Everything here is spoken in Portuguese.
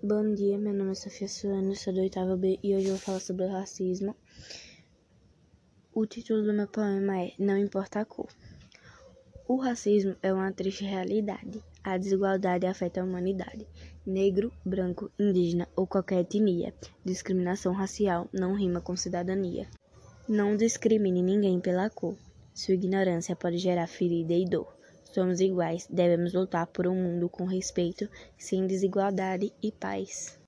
Bom dia, meu nome é Sofia Suano, sou do oitavo B e hoje eu vou falar sobre o racismo. O título do meu poema é Não Importa a Cor. O racismo é uma triste realidade. A desigualdade afeta a humanidade. Negro, branco, indígena ou qualquer etnia. Discriminação racial não rima com cidadania. Não discrimine ninguém pela cor. Sua ignorância pode gerar ferida e dor. Somos iguais, devemos lutar por um mundo com respeito, sem desigualdade e paz.